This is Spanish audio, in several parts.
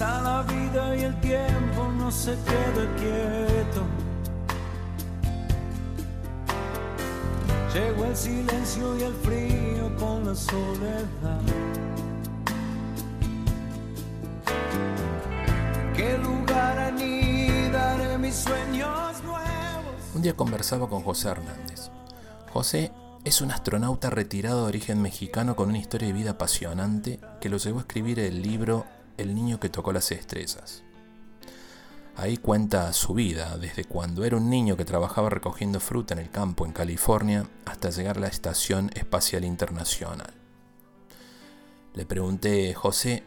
La vida y el tiempo no se queda quieto. Llegó el silencio y el frío con la soledad. ¿Qué lugar anidaré mis sueños nuevos? Un día conversaba con José Hernández. José es un astronauta retirado de origen mexicano con una historia de vida apasionante que lo llevó a escribir el libro El niño que tocó las estrellas. Ahí cuenta su vida, desde cuando era un niño que trabajaba recogiendo fruta en el campo en California hasta llegar a la Estación Espacial Internacional. Le pregunté, José,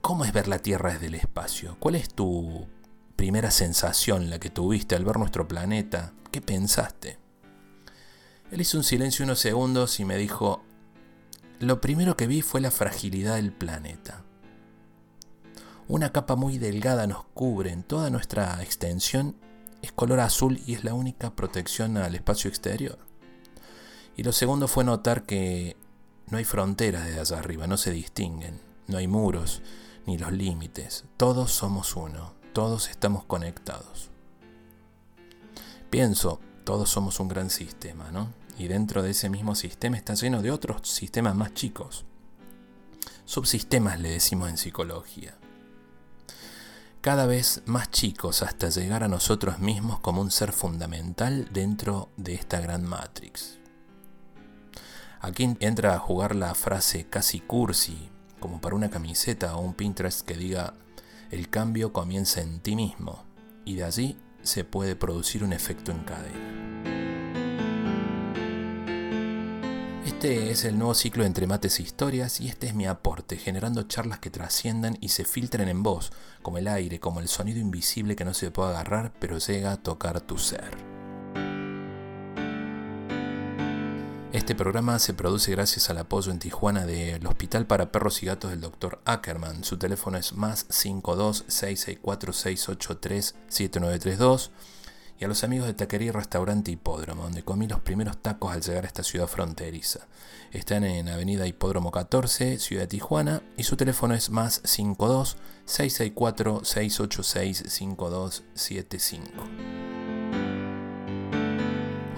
¿cómo es ver la Tierra desde el espacio? ¿Cuál es tu primera sensación, la que tuviste al ver nuestro planeta? ¿Qué pensaste? Él hizo un silencio unos segundos y me dijo, lo primero que vi fue la fragilidad del planeta. Una capa muy delgada nos cubre en toda nuestra extensión, es color azul y es la única protección al espacio exterior. Y lo segundo fue notar que no hay fronteras desde allá arriba, no se distinguen, no hay muros ni los límites, todos somos uno, todos estamos conectados. Pienso, todos somos un gran sistema, ¿no? Y dentro de ese mismo sistema está lleno de otros sistemas más chicos. Subsistemas le decimos en psicología cada vez más chicos hasta llegar a nosotros mismos como un ser fundamental dentro de esta gran Matrix. Aquí entra a jugar la frase casi cursi, como para una camiseta o un Pinterest que diga, el cambio comienza en ti mismo, y de allí se puede producir un efecto en cadena. Este es el nuevo ciclo entre mates e historias y este es mi aporte, generando charlas que trasciendan y se filtren en voz, como el aire, como el sonido invisible que no se puede agarrar pero llega a tocar tu ser. Este programa se produce gracias al apoyo en Tijuana del Hospital para Perros y Gatos del Dr. Ackerman. Su teléfono es más 52 664 683 7932 y a los amigos de Taquería Restaurante Hipódromo, donde comí los primeros tacos al llegar a esta ciudad fronteriza. Están en Avenida Hipódromo 14, Ciudad de Tijuana, y su teléfono es más 52 664 686 5275.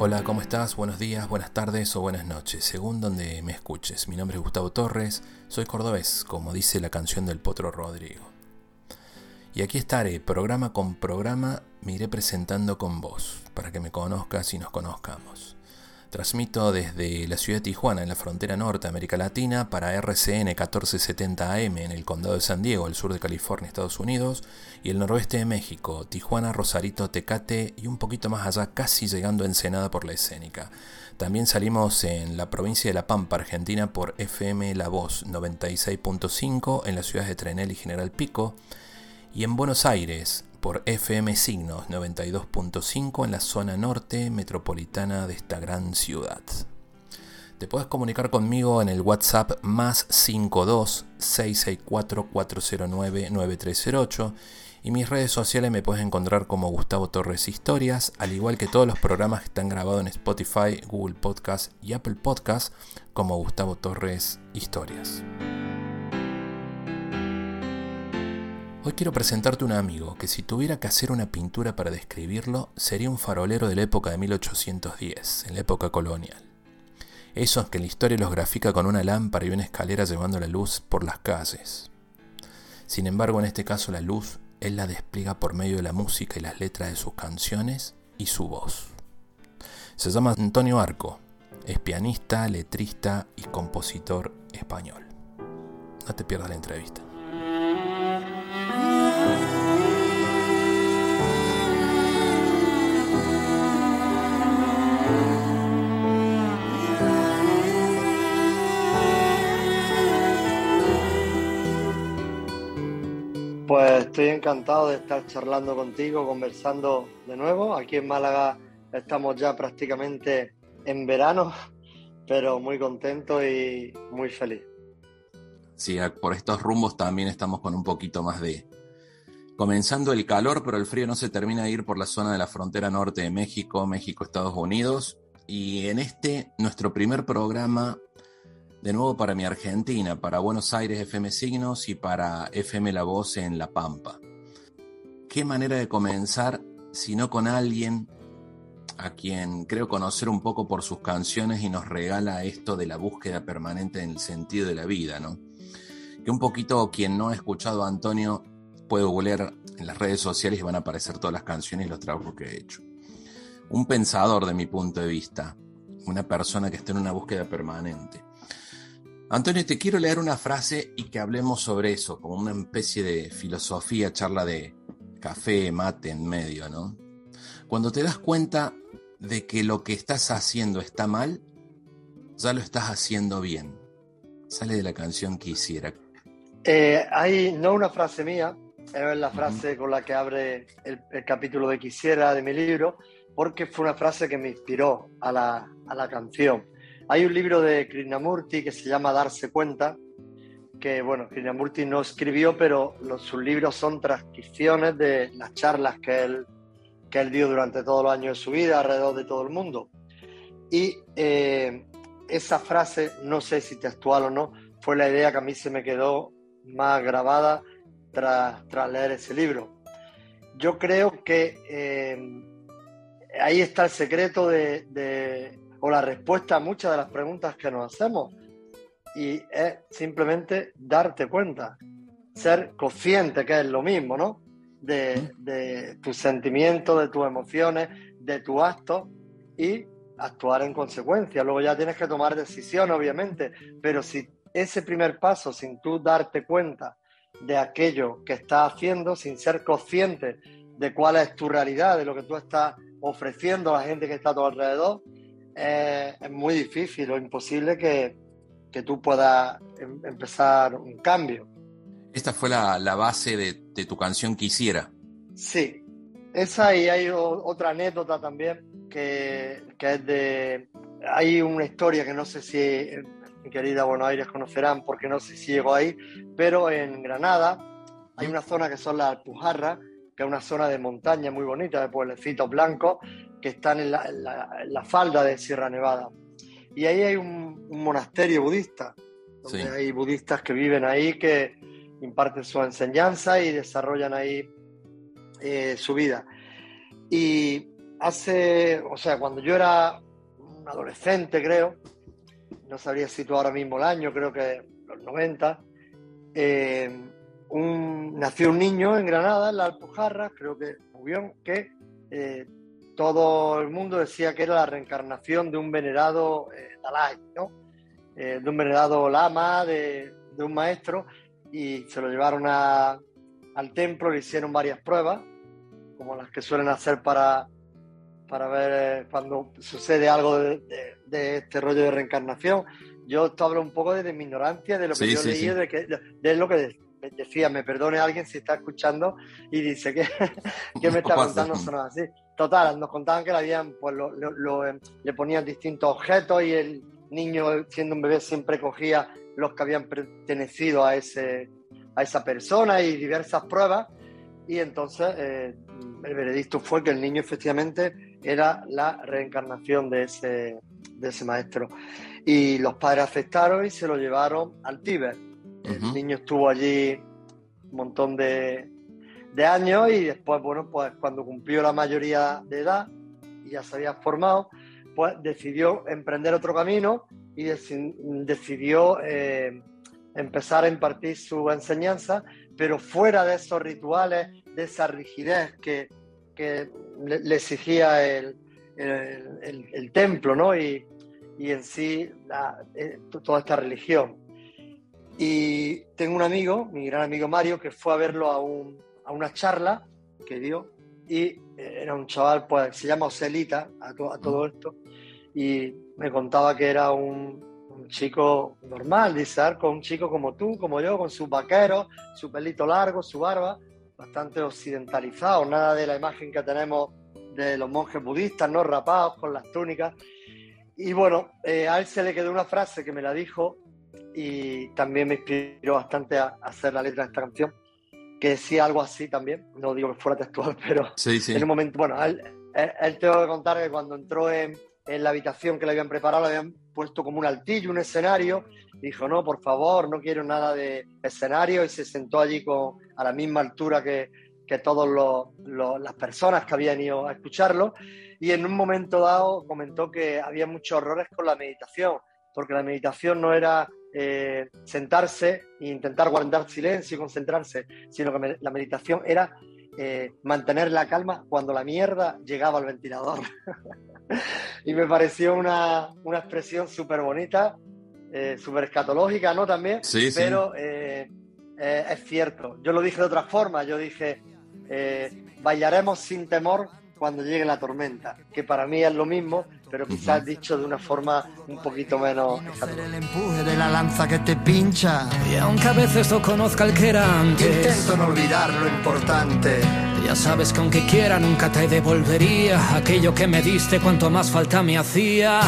Hola, ¿cómo estás? Buenos días, buenas tardes o buenas noches, según donde me escuches. Mi nombre es Gustavo Torres, soy cordobés, como dice la canción del Potro Rodrigo. Y aquí estaré, programa con programa, me iré presentando con vos, para que me conozcas y nos conozcamos. Transmito desde la ciudad de Tijuana, en la frontera norte de América Latina, para RCN 1470 AM en el condado de San Diego, al sur de California, Estados Unidos, y el noroeste de México, Tijuana, Rosarito, Tecate y un poquito más allá, casi llegando a Ensenada por la escénica. También salimos en la provincia de La Pampa, Argentina, por FM La Voz 96.5 en las ciudades de Trenel y General Pico y en Buenos Aires por FM Signos 92.5 en la zona norte metropolitana de esta gran ciudad. Te puedes comunicar conmigo en el WhatsApp más 52 664 409 9308 y mis redes sociales me puedes encontrar como Gustavo Torres Historias, al igual que todos los programas que están grabados en Spotify, Google Podcast y Apple Podcast como Gustavo Torres Historias. Hoy quiero presentarte un amigo que si tuviera que hacer una pintura para describirlo, sería un farolero de la época de 1810, en la época colonial. Esos que la historia los grafica con una lámpara y una escalera llevando la luz por las calles. Sin embargo, en este caso la luz, él la despliega por medio de la música y las letras de sus canciones y su voz. Se llama Antonio Arco, es pianista, letrista y compositor español. No te pierdas la entrevista. Pues estoy encantado de estar charlando contigo, conversando de nuevo. Aquí en Málaga estamos ya prácticamente en verano, pero muy contento y muy feliz. Sí, por estos rumbos también estamos con un poquito más de... Comenzando el calor, pero el frío no se termina de ir por la zona de la frontera norte de México, México-Estados Unidos. Y en este, nuestro primer programa de nuevo para mi Argentina, para Buenos Aires FM Signos y para FM La Voz en La Pampa. ¿Qué manera de comenzar si no con alguien a quien creo conocer un poco por sus canciones y nos regala esto de la búsqueda permanente en el sentido de la vida, ¿no? Que un poquito quien no ha escuchado a Antonio puede googlear en las redes sociales y van a aparecer todas las canciones y los trabajos que he hecho. Un pensador de mi punto de vista, una persona que está en una búsqueda permanente. Antonio, te quiero leer una frase y que hablemos sobre eso, como una especie de filosofía, charla de café, mate en medio, ¿no? Cuando te das cuenta de que lo que estás haciendo está mal, ya lo estás haciendo bien. Sale de la canción Quisiera. Eh, hay no una frase mía, es la frase con la que abre el, capítulo de Quisiera de mi libro, porque fue una frase que me inspiró a la, a la canción. Hay un libro de Krishnamurti que se llama Darse cuenta, que bueno, Krishnamurti no escribió, pero los, sus libros son transcripciones de las charlas que él que él dio durante todos los años de su vida alrededor de todo el mundo. Y eh, esa frase, no sé si textual o no, fue la idea que a mí se me quedó más grabada tras, tras leer ese libro. Yo creo que eh, ahí está el secreto de, o la respuesta a muchas de las preguntas que nos hacemos. Y es simplemente darte cuenta, ser consciente que es lo mismo, ¿no? de, tus sentimientos, de tus emociones, de tu acto y actuar en consecuencia. Luego ya tienes que tomar decisión, obviamente, pero si ese primer paso, sin tú darte cuenta de aquello que estás haciendo, sin ser consciente de cuál es tu realidad, de lo que tú estás ofreciendo a la gente que está a tu alrededor, eh, es muy difícil o imposible que, que tú puedas em, empezar un cambio. Esta fue la, base de, tu canción Quisiera. Sí, esa y hay otra anécdota también que, es de... Hay una historia que no sé si eh, mi querida Buenos Aires conocerán porque no sé si llegó ahí, pero en Granada hay una zona que son las Alpujarras, que es una zona de montaña muy bonita, de pueblecitos blancos, que están en la, falda de Sierra Nevada. Y ahí hay un, monasterio budista, donde hay budistas que viven ahí que, imparten su enseñanza y desarrollan ahí eh, su vida. Y hace, o sea, cuando yo era un adolescente, creo, no sabría si tú ahora mismo el año, creo que los 90, eh, nació un niño en Granada, en la Alpujarra, creo que murió, que eh, todo el mundo decía que era la reencarnación de un venerado Dalai, ¿no? de un venerado lama, de, de un maestro, y se lo llevaron a, al templo, le hicieron varias pruebas, como las que suelen hacer para, para ver eh, cuando sucede algo de, este rollo de reencarnación. Yo esto hablo un poco de, mi ignorancia, de lo que yo leí, de, que, de, lo que decía, me perdone alguien si está escuchando y dice que, que me está contando son así. Total, nos contaban que le habían, pues lo, eh, le ponían distintos objetos y el niño, siendo un bebé, siempre cogía los que habían pertenecido a, ese, a esa persona y diversas pruebas. Y entonces eh, el veredicto fue que el niño efectivamente era la reencarnación de ese, de ese maestro. Y los padres aceptaron y se lo llevaron al El niño estuvo allí un montón de, de años y después, bueno, pues cuando cumplió la mayoría de edad y ya se había formado, pues decidió emprender otro camino y decidió eh, empezar a impartir su enseñanza, pero fuera de esos rituales, de esa rigidez que, que le, exigía el, el, templo, ¿no? Y, y en sí eh, toda esta religión. Y tengo un amigo, mi gran amigo Mario, que fue a verlo a, un, a una charla que dio. Y era un chaval, pues se llama Ocelita a, a todo esto, y me contaba que era un, chico normal, dice Arco, un chico como tú, como yo, con sus vaqueros, su pelito largo, su barba, bastante occidentalizado, nada de la imagen que tenemos de los monjes budistas, no rapados, con las túnicas. Y bueno, eh, a él se le quedó una frase que me la dijo y también me inspiró bastante a, hacer la letra de esta canción, que decía algo así también, no digo que fuera textual, pero en un momento, bueno, él, él, él tengo que contar que cuando entró en, en la habitación que le habían preparado, le habían puesto como un altillo, un escenario. Dijo, no, por favor, no quiero nada de escenario y se sentó allí con, a la misma altura que, que todas las personas que habían ido a escucharlo. Y en un momento dado comentó que había muchos errores con la meditación, porque la meditación no era eh, sentarse e intentar guardar silencio y concentrarse, sino que la meditación era eh, mantener la calma cuando la mierda llegaba al ventilador. y me pareció una, una expresión súper bonita, eh, súper escatológica, ¿no? También, sí, pero es cierto. Yo lo dije de otra forma, yo dije, bailaremos sin temor cuando llegue la tormenta, que para mí es lo mismo, pero quizás dicho de una forma un poquito menos el empuje de la lanza que te pincha. Y aunque a veces no conozca el que era antes intento no olvidar lo importante. ya sabes que aunque quiera nunca te devolvería aquello que me diste cuanto más falta me hacía.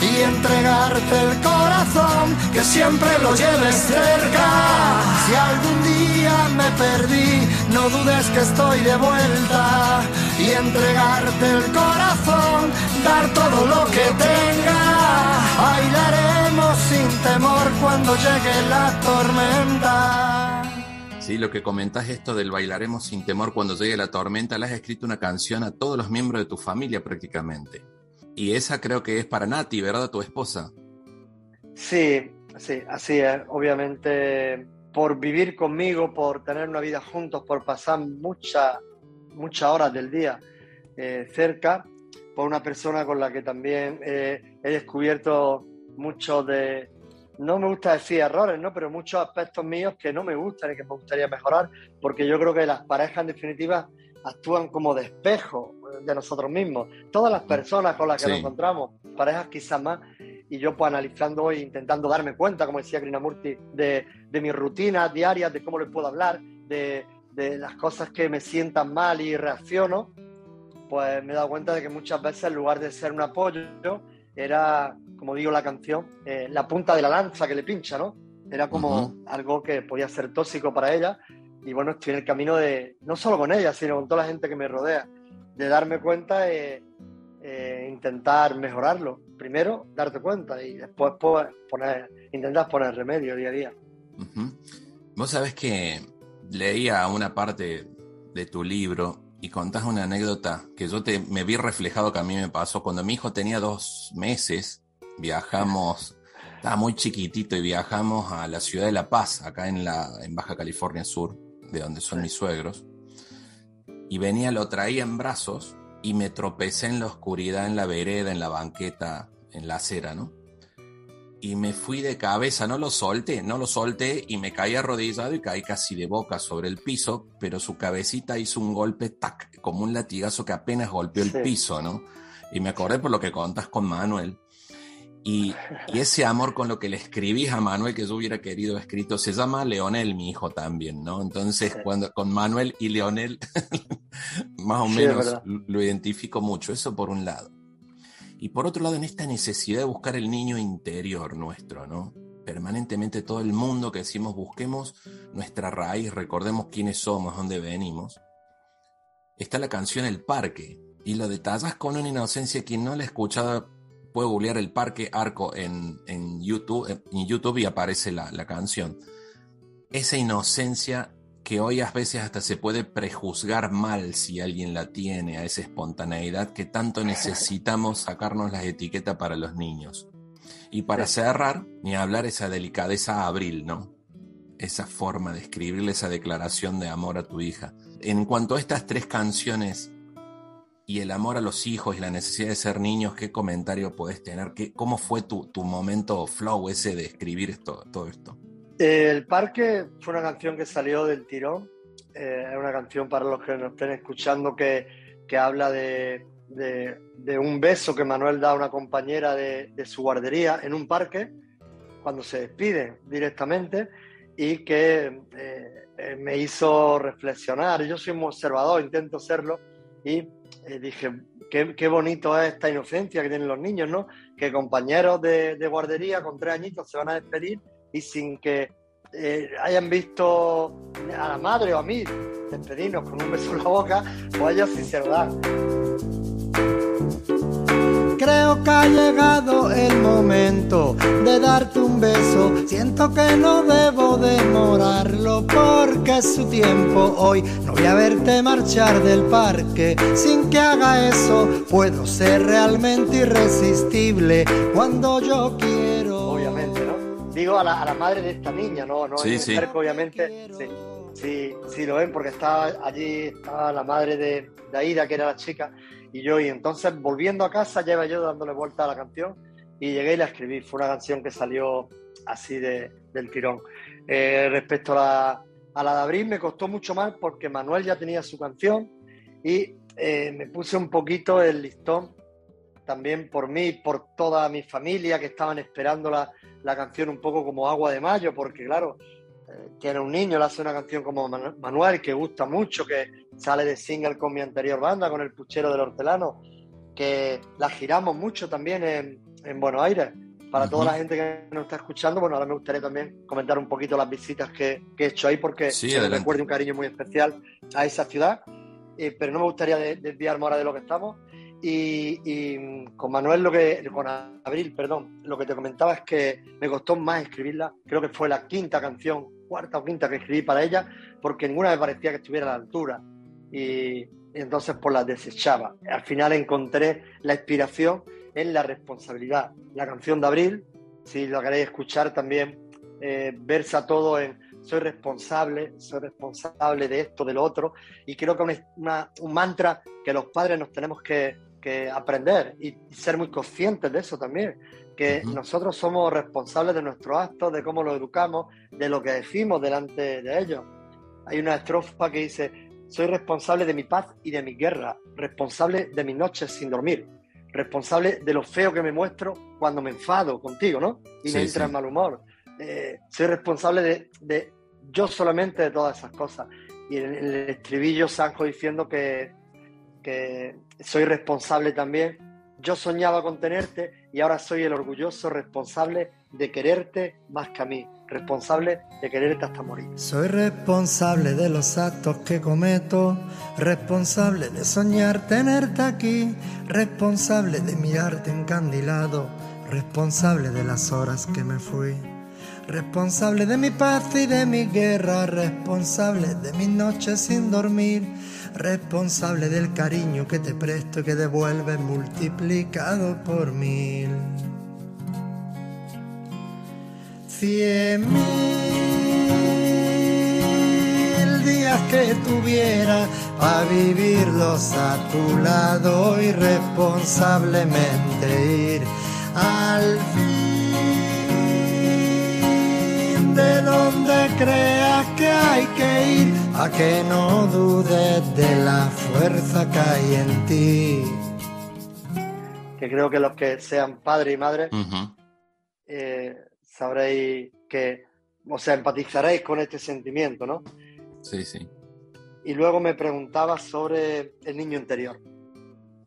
Y entregarte el corazón que siempre lo lleves cerca. Si algún día me perdí no dudes que estoy de vuelta y entregarte el corazón dar todo lo que tenga bailaremos sin temor cuando llegue la tormenta Sí, lo que comentás esto del bailaremos sin temor cuando llegue la tormenta, le has escrito una canción a todos los miembros de tu familia prácticamente. Y esa creo que es para Nati, ¿verdad? Tu esposa. Sí, sí, así es. Obviamente, por vivir conmigo, por tener una vida juntos, por pasar muchas muchas horas del día eh, cerca, por una persona con la que también eh, he descubierto muchos de, no me gusta decir errores, ¿no? Pero muchos aspectos míos que no me gustan y que me gustaría mejorar, porque yo creo que las parejas en definitiva actúan como de espejo de nosotros mismos. Todas las personas con las que nos encontramos, parejas quizás más, y yo pues analizando e intentando darme cuenta, como decía Krishnamurti, de, de mis rutinas diarias, de cómo le puedo hablar, de, de las cosas que me sientan mal y reacciono, pues me he dado cuenta de que muchas veces en lugar de ser un apoyo, era como digo la canción, eh, la punta de la lanza que le pincha, ¿no? Era como algo que podía ser tóxico para ella. Y bueno, estoy en el camino de, no solo con ella, sino con toda la gente que me rodea, de darme cuenta e intentar mejorarlo. Primero, darte cuenta y después poner, intentar poner remedio día a día. Vos sabés que leía una parte de tu libro y contás una anécdota que yo te, me vi reflejado que a mí me pasó. Cuando mi hijo tenía dos meses, viajamos, estaba muy chiquitito y viajamos a la ciudad de La Paz, acá en, la, en Baja California Sur, de donde son mis suegros. Y venía, lo traía en brazos y me tropecé en la oscuridad, en la vereda, en la banqueta, en la acera, ¿no? Y me fui de cabeza, no lo solté, no lo solté y me caí arrodillado y caí casi de boca sobre el piso, pero su cabecita hizo un golpe, tac, como un latigazo que apenas golpeó el piso, ¿no? Y me acordé por lo que contas con Manuel, y, ese amor con lo que le escribís a Manuel que yo hubiera querido escrito, se llama Leonel, mi hijo también, ¿no? Entonces, cuando con Manuel y Leonel, más o menos lo identifico mucho, eso por un lado. Y por otro lado, en esta necesidad de buscar el niño interior nuestro, ¿no? Permanentemente todo el mundo que decimos busquemos nuestra raíz, recordemos quiénes somos, dónde venimos. Está la canción El Parque, y lo detallas con una inocencia que no la he puede googlear el Parque Arco en, YouTube, en YouTube y aparece la, la canción. Esa inocencia que hoy a veces hasta se puede prejuzgar mal si alguien la tiene, a esa espontaneidad que tanto necesitamos sacarnos las etiquetas para los niños. Y para cerrar, ni hablar esa delicadeza abril, ¿no? Esa forma de escribirle esa declaración de amor a tu hija. En cuanto a estas tres canciones, y el amor a los hijos y la necesidad de ser niños, ¿qué comentario puedes tener? ¿Qué, ¿Cómo fue tu, tu, momento flow ese de escribir esto, todo esto? El Parque fue una canción que salió del tirón. Eh, es una canción para los que nos estén escuchando que, que habla de, de, de, un beso que Manuel da a una compañera de, de su guardería en un parque cuando se despide directamente y que eh, me hizo reflexionar. Yo soy un observador, intento serlo y dije, qué, bonito es esta inocencia que tienen los niños, ¿no? Que compañeros de, guardería con tres añitos se van a despedir y sin que eh, hayan visto a la madre o a mí despedirnos con un beso en la boca, pues ellos sí se lo dan. Creo que ha llegado el momento de darte un beso. Siento que no debo demorarlo porque es su tiempo. Hoy no voy a verte marchar del parque sin que haga eso. Puedo ser realmente irresistible cuando yo quiero. Obviamente, ¿no? Digo a la, madre de esta niña, ¿no? no sí, sí. obviamente. Sí. Sí, lo ven porque estaba allí, estaba la madre de, de Aida, que era la chica, y yo, y entonces volviendo a casa, lleva yo dándole vuelta a la canción y llegué y la escribí. Fue una canción que salió así de, del tirón. Eh, respecto a la, a la de abril, me costó mucho más porque Manuel ya tenía su canción y eh, me puse un poquito el listón también por mí, por toda mi familia que estaban esperando la, la canción un poco como agua de mayo, porque claro, tiene un niño, le hace una canción como Manuel, que gusta mucho, que sale de single con mi anterior banda, con el Puchero del Hortelano, que la giramos mucho también en, en Buenos Aires. Para toda la gente que nos está escuchando, bueno, ahora me gustaría también comentar un poquito las visitas que, que he hecho ahí, porque sí, me recuerdo un cariño muy especial a esa ciudad, eh, pero no me gustaría desviarme ahora de lo que estamos. Y, y, con Manuel, lo que, con Abril, perdón, lo que te comentaba es que me costó más escribirla. Creo que fue la quinta canción cuarta o quinta que escribí para ella, porque ninguna me parecía que estuviera a la altura. Y, entonces pues la desechaba. Al final encontré la inspiración en la responsabilidad. La canción de Abril, si lo queréis escuchar también, eh, versa todo en soy responsable, soy responsable de esto, de lo otro, y creo que es un mantra que los padres nos tenemos que, que aprender y ser muy conscientes de eso también, que nosotros somos responsables de nuestros actos, de cómo los educamos, de lo que decimos delante de ellos. Hay una estrofa que dice, soy responsable de mi paz y de mi guerra, responsable de mis noches sin dormir, responsable de lo feo que me muestro cuando me enfado contigo, ¿no? Y me entra en mal humor. Eh, soy responsable de, de, yo solamente de todas esas cosas. Y en el estribillo Sanjo diciendo que, que soy responsable también yo soñaba con tenerte y ahora soy el orgulloso responsable de quererte más que a mí, responsable de quererte hasta morir. Soy responsable de los actos que cometo, responsable de soñar tenerte aquí, responsable de mirarte encandilado, responsable de las horas que me fui. Responsable de mi paz y de mi guerra, responsable de mis noches sin dormir, responsable del cariño que te presto y que devuelves multiplicado por mil. Cien mil días que tuviera a vivirlos a tu lado y responsablemente ir al fin de donde creas que hay que ir a que no dudes de la fuerza que hay en ti. Que creo que los que sean padre y madre eh, sabréis que, o sea, empatizaréis con este sentimiento, ¿no? Sí, sí. Y luego me preguntaba sobre el niño interior.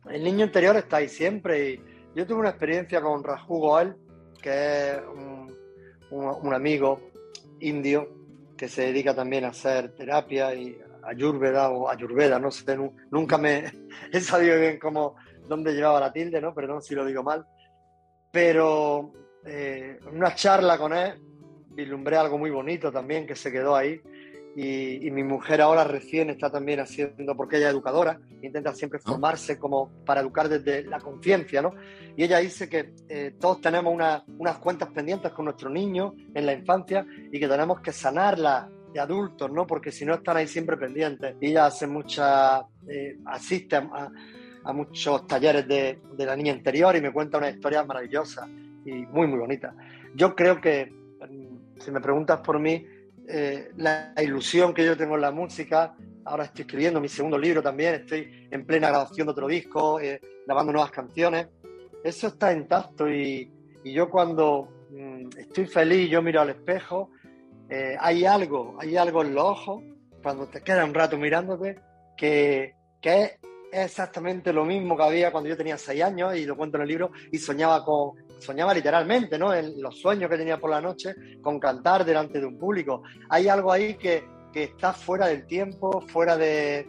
El niño interior está ahí siempre y yo tuve una experiencia con Raju Goel, que es un amigo indio que se dedica también a hacer terapia y ayurveda o ayurveda, no sé, nunca me he sabido bien cómo, dónde llevaba la tilde, ¿no? Perdón si lo digo mal. Pero eh, una charla con él vislumbré algo muy bonito también que se quedó ahí y, mi mujer ahora recién está también haciendo, porque ella es educadora, intenta siempre formarse como para educar desde la conciencia, ¿no? Y ella dice que eh, todos tenemos unas cuentas pendientes con nuestros niños en la infancia y que tenemos que sanarlas de adultos, ¿no? Porque si no están ahí siempre pendientes. Y ella hace mucha, eh, asiste a, muchos talleres de, de la niña interior y me cuenta una historia maravillosa y muy, muy bonita. Yo creo que, si me preguntas por mí, eh, la ilusión que yo tengo en la música. Ahora estoy escribiendo mi segundo libro también, estoy en plena grabación de otro disco, eh, grabando nuevas canciones. Eso está intacto y, y yo cuando mm, estoy feliz, yo miro al espejo, eh, hay algo, hay algo en los ojos, cuando te quedas un rato mirándote, que, que es exactamente lo mismo que había cuando yo tenía seis años y lo cuento en el libro y soñaba con, soñaba literalmente, ¿no? En los sueños que tenía por la noche con cantar delante de un público. Hay algo ahí que, que está fuera del tiempo, fuera de,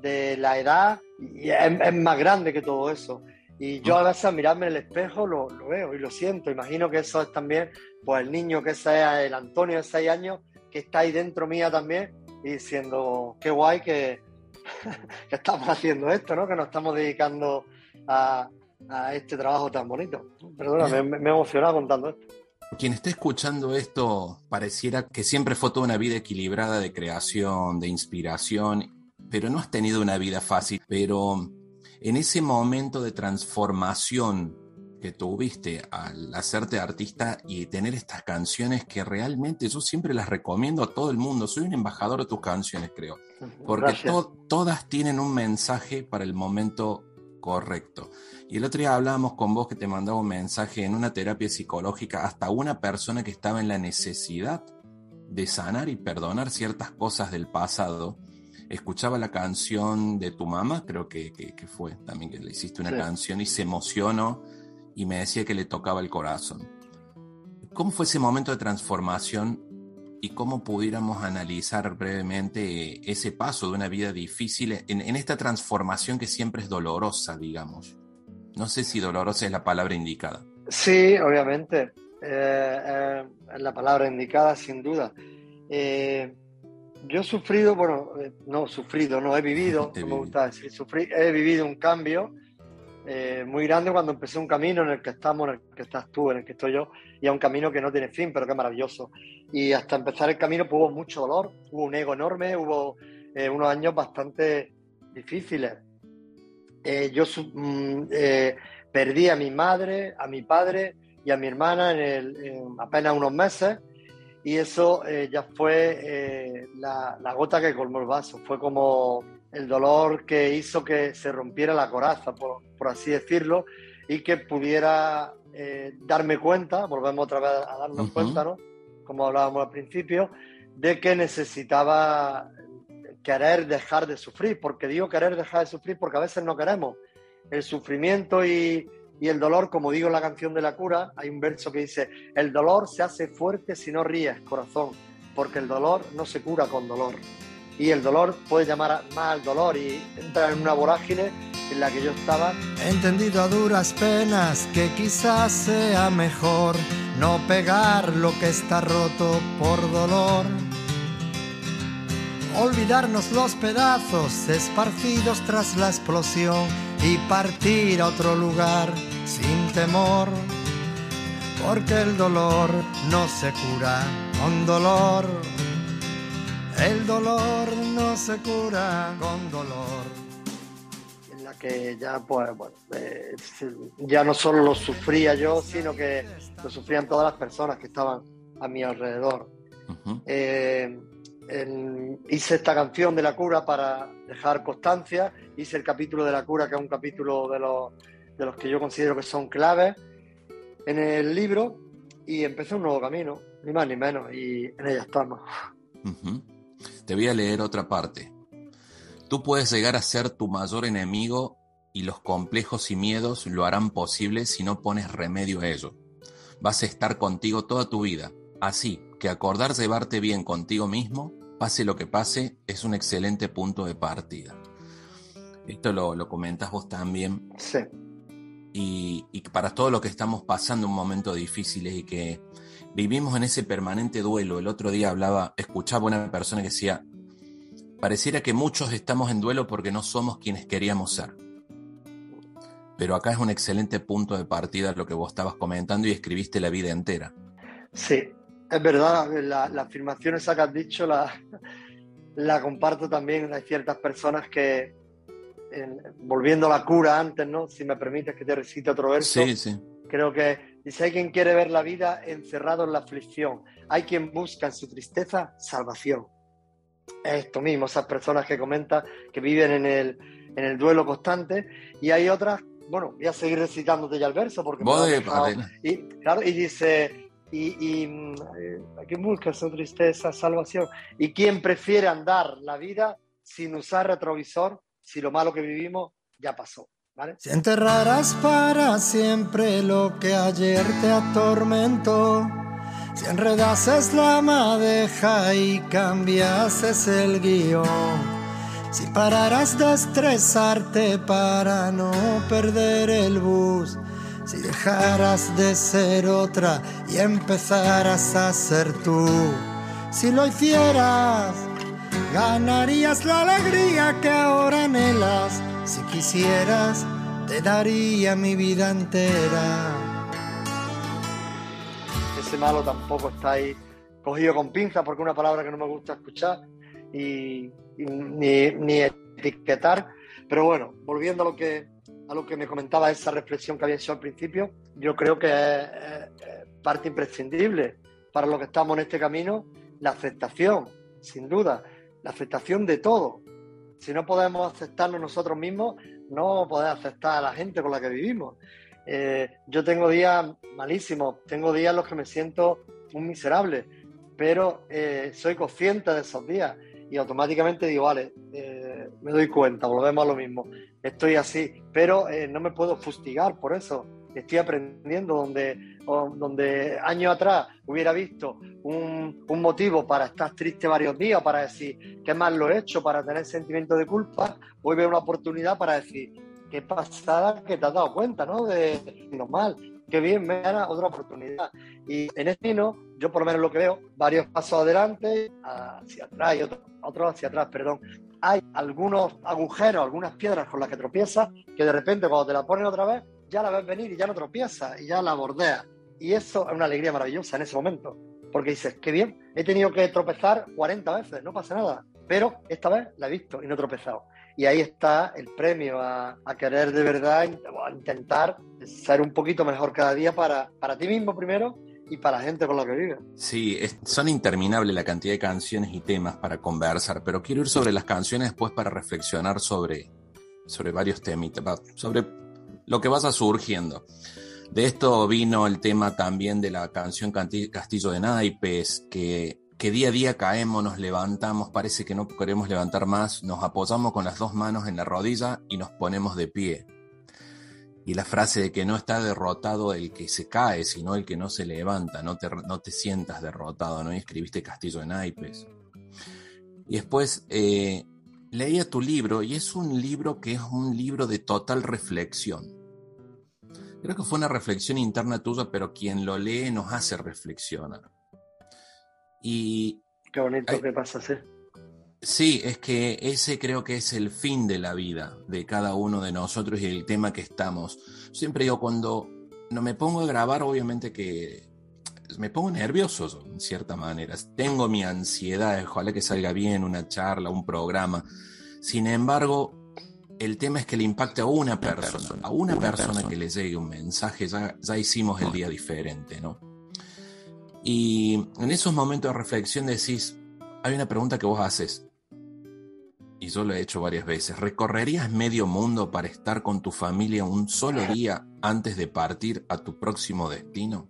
de la edad y es, más grande que todo eso. Y yo a veces al mirarme en el espejo lo, lo, veo y lo siento. Imagino que eso es también, pues el niño que sea el Antonio de 6 años, que está ahí dentro mía también y diciendo, qué guay que, que estamos haciendo esto, ¿no? Que nos estamos dedicando a, a este trabajo tan bonito. Perdona, me, me he emocionado contando esto. Quien esté escuchando esto pareciera que siempre fue toda una vida equilibrada de creación, de inspiración, pero no has tenido una vida fácil. Pero en ese momento de transformación que tuviste al hacerte artista y tener estas canciones que realmente yo siempre las recomiendo a todo el mundo. Soy un embajador de tus canciones, creo. Porque todas tienen un mensaje para el momento correcto. Y el otro día hablábamos con vos que te mandaba un mensaje en una terapia psicológica hasta una persona que estaba en la necesidad de sanar y perdonar ciertas cosas del pasado. Escuchaba la canción de tu mamá, creo que, que, fue también que le hiciste una canción y se emocionó y me decía que le tocaba el corazón. ¿Cómo fue ese momento de transformación y cómo pudiéramos analizar brevemente ese paso de una vida difícil en, en esta transformación que siempre es dolorosa, digamos? No sé si dolorosa es la palabra indicada. Sí, obviamente. Eh, eh, es la palabra indicada, sin duda. Eh, yo he sufrido, bueno, no sufrido, no he vivido, me gusta decir, sufrí, he vivido un cambio muy grande cuando empecé un camino en el que estamos, en el que estás tú, en el que estoy yo, y a un camino que no tiene fin, pero que es maravilloso. Y hasta empezar el camino pues, hubo mucho dolor, hubo un ego enorme, hubo unos años bastante difíciles. Eh, yo mm, eh, perdí a mi madre, a mi padre y a mi hermana en, apenas unos meses y eso eh, ya fue la, gota que colmó el vaso, fue como el dolor que hizo que se rompiera la coraza, por, así decirlo, y que pudiera darme cuenta, volvemos otra vez a darnos cuenta, ¿no? como hablábamos al principio, de que necesitaba querer dejar de sufrir, porque digo querer dejar de sufrir porque a veces no queremos. El sufrimiento y, el dolor, como digo en la canción de la cura, hay un verso que dice, el dolor se hace fuerte si no ríes, corazón, porque el dolor no se cura con dolor. Y el dolor puede llamar más al dolor y entrar en una vorágine en la que yo estaba. He entendido a duras penas que quizás sea mejor no pegar lo que está roto por dolor olvidarnos los pedazos esparcidos tras la explosión y partir a otro lugar sin temor. Porque el dolor no se cura con dolor. El dolor no se cura con dolor. En la que ya, pues, bueno, eh, ya no solo lo sufría yo, sino que lo sufrían todas las personas que estaban a mi alrededor hice esta canción de la cura para dejar constancia, hice el capítulo de la cura, que es un capítulo de los, que yo considero que son claves en el libro, y empecé un nuevo camino, ni más ni menos, y en ella estamos. Te voy a leer otra parte. Tú puedes llegar a ser tu mayor enemigo y los complejos y miedos lo harán posible si no pones remedio a ello. Vas a estar contigo toda tu vida, así que acordar llevarte bien contigo mismo, pase lo que pase, es un excelente punto de partida. Esto lo, lo comentas vos también. Sí. Y, para todo lo que estamos pasando un momento difícil y que vivimos en ese permanente duelo. El otro día hablaba, escuchaba una persona que decía, pareciera que muchos estamos en duelo porque no somos quienes queríamos ser. Pero acá es un excelente punto de partida lo que vos estabas comentando y escribiste la vida entera. Sí, es verdad, la, la afirmación esa que has dicho la, la comparto también. Hay ciertas personas que, volviendo a la cura antes, ¿no? Si me permites que te recite otro verso. Sí, sí. Creo que dice, hay quien quiere ver la vida encerrado en la aflicción. Hay quien busca en su tristeza salvación. Es esto mismo, esas personas que comentan que viven en el, en el duelo constante. Y hay otras, bueno, voy a seguir recitándote ya el verso porque... y, claro, y dice y, y que busca su tristeza, salvación. ¿Y quién prefiere andar la vida sin usar retrovisor si lo malo que vivimos ya pasó? ¿vale? Si enterrarás para siempre lo que ayer te atormentó, si enredases la madeja y cambiases el guion, Si pararas de estresarte para no perder el bus, si dejaras de ser otra y empezaras a ser tú, si lo hicieras, ganarías la alegría que ahora anhelas. Si quisieras, te daría mi vida entera. Ese malo tampoco está ahí cogido con pinzas porque es una palabra que no me gusta escuchar y, ni, ni etiquetar. Pero bueno, volviendo a lo que a lo que me comentaba esa reflexión que había hecho al principio, yo creo que es, parte imprescindible para los que estamos en este camino, la aceptación, sin duda, la aceptación de todo. Si no podemos aceptarnos nosotros mismos, no podemos aceptar a la gente con la que vivimos. Eh, yo tengo días malísimos, tengo días en los que me siento un miserable, pero eh, soy consciente de esos días y automáticamente digo, vale, eh, me doy cuenta, volvemos a lo mismo estoy así, pero eh, no me puedo fustigar por eso. Estoy aprendiendo donde, donde años atrás hubiera visto un, un, motivo para estar triste varios días, para decir qué más lo he hecho, para tener sentimiento de culpa, hoy veo una oportunidad para decir qué pasada que te has dado cuenta, ¿no? De normal, qué bien, me da otra oportunidad. Y en este no, yo por lo menos lo que veo, varios pasos adelante, hacia atrás y otros otro hacia atrás, perdón hay algunos agujeros, algunas piedras con las que tropiezas, que de repente cuando te la ponen otra vez, ya la ves venir y ya no tropiezas y ya la bordeas. Y eso es una alegría maravillosa en ese momento, porque dices, qué bien, he tenido que tropezar 40 veces, no pasa nada, pero esta vez la he visto y no he tropezado. Y ahí está el premio a, querer de verdad, a intentar ser un poquito mejor cada día para, para ti mismo primero y para la gente con la que vive. Sí, son interminables la cantidad de canciones y temas para conversar, pero quiero ir sobre las canciones después para reflexionar sobre, sobre varios temas, sobre lo que vas surgiendo. De esto vino el tema también de la canción Castillo de Naipes, que, que día a día caemos, nos levantamos, parece que no queremos levantar más, nos apoyamos con las dos manos en la rodilla y nos ponemos de pie y la frase de que no está derrotado el que se cae, sino el que no se levanta, no te, no te sientas derrotado, ¿no? Y escribiste Castillo de Naipes. Y después eh, leía tu libro y es un libro que es un libro de total reflexión. Creo que fue una reflexión interna tuya, pero quien lo lee nos hace reflexionar. Y Qué bonito que pasa, sí. Sí, es que ese creo que es el fin de la vida de cada uno de nosotros y el tema que estamos. Siempre digo, cuando no me pongo a grabar, obviamente que me pongo nervioso en cierta manera. Tengo mi ansiedad, ojalá que salga bien una charla, un programa. Sin embargo, el tema es que le impacte a una persona, a una persona que le llegue un mensaje, ya, ya hicimos el día diferente, ¿no? Y en esos momentos de reflexión decís, hay una pregunta que vos haces, y yo lo he hecho varias veces, ¿recorrerías medio mundo para estar con tu familia un solo día antes de partir a tu próximo destino?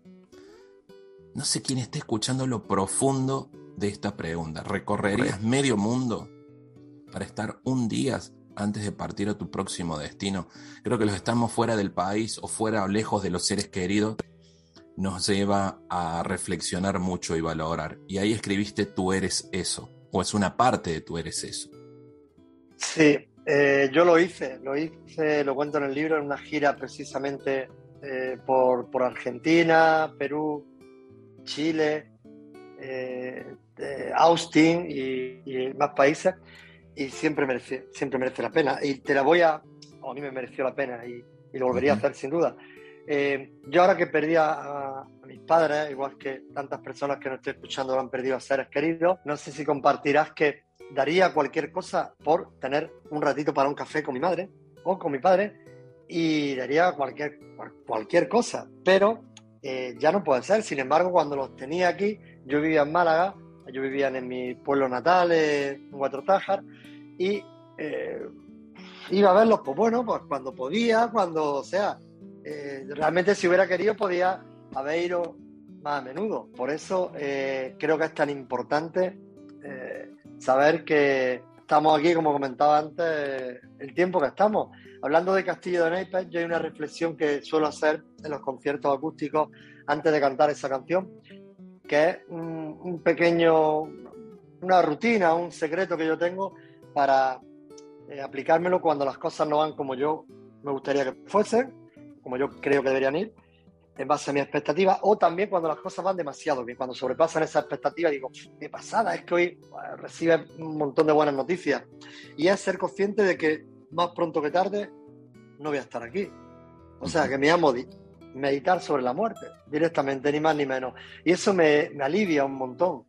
No sé quién está escuchando lo profundo de esta pregunta. ¿Recorrerías medio mundo para estar un día antes de partir a tu próximo destino? Creo que los estamos fuera del país o fuera o lejos de los seres queridos nos lleva a reflexionar mucho y valorar. Y ahí escribiste tú eres eso, o es una parte de tú eres eso. Sí, eh, yo lo hice, lo hice, lo cuento en el libro, en una gira precisamente eh, por, Argentina, Perú, Chile, eh, Austin y, más países, y siempre merece, siempre merece la pena. Y te la voy a, a mí me mereció la pena y, lo volvería a hacer sin duda. Yo ahora que perdí a, a, mis padres, igual que tantas personas que nos estoy escuchando han perdido a seres queridos, no sé si compartirás que daría cualquier cosa por tener un ratito para un café con mi madre o con mi padre y daría cualquier, cualquier cosa, pero eh, ya no puede ser. Sin embargo, cuando los tenía aquí, yo vivía en Málaga, yo vivía en mi pueblo natal, en Cuatro Tájar, y eh, iba a verlos, pues bueno, pues cuando podía, cuando, o sea, eh, realmente si hubiera querido podía haber ido más a menudo. Por eso creo que es tan importante saber que estamos aquí, como comentaba antes, el tiempo que estamos. Hablando de Castillo de Naipes, yo hay una reflexión que suelo hacer en los conciertos acústicos antes de cantar esa canción, que es un, pequeño, una rutina, un secreto que yo tengo para eh, aplicármelo cuando las cosas no van como yo me gustaría que fuesen, como yo creo que deberían ir, en base a mis expectativas, o también cuando las cosas van demasiado bien, cuando sobrepasan esas expectativas, digo, qué pasada, es que hoy recibe un montón de buenas noticias. Y es ser consciente de que más pronto que tarde no voy a estar aquí. O sea, que me amo meditar sobre la muerte, directamente, ni más ni menos. Y eso me, alivia un montón.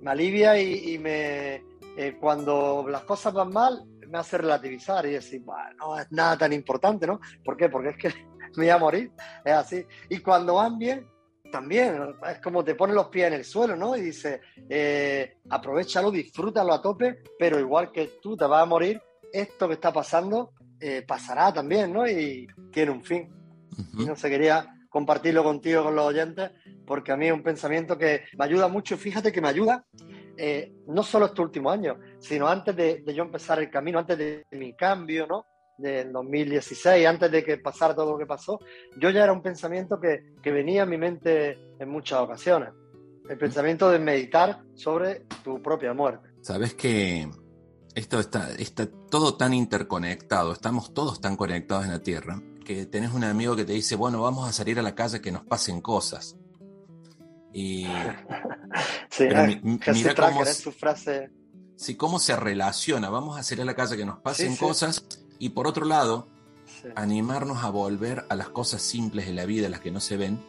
Me alivia y, me eh, cuando las cosas van mal, me hace relativizar y decir, bueno, no es nada tan importante, ¿no? ¿Por qué? Porque es que me voy a morir, es así. Y cuando van bien, también, es como te ponen los pies en el suelo, ¿no? Y dice, eh, aprovechalo, disfrútalo a tope, pero igual que tú te vas a morir, esto que está pasando eh, pasará también, ¿no? Y tiene un fin. No sé, quería compartirlo contigo, con los oyentes, porque a mí es un pensamiento que me ayuda mucho. Fíjate que me ayuda eh, no solo este último año, sino antes de, yo empezar el camino, antes de, mi cambio, ¿no? Del 2016, antes de que pasara todo lo que pasó, yo ya era un pensamiento que, que venía a mi mente en muchas ocasiones. El pensamiento de meditar sobre tu propia muerte. Sabes que esto está, está todo tan interconectado, estamos todos tan conectados en la Tierra, que tenés un amigo que te dice, bueno, vamos a salir a la calle que nos pasen cosas. Y sí, mira cómo, su frase. Sí, cómo se relaciona. Vamos a salir a la calle que nos pasen cosas y por otro lado, animarnos a volver a las cosas simples de la vida, las que no se ven,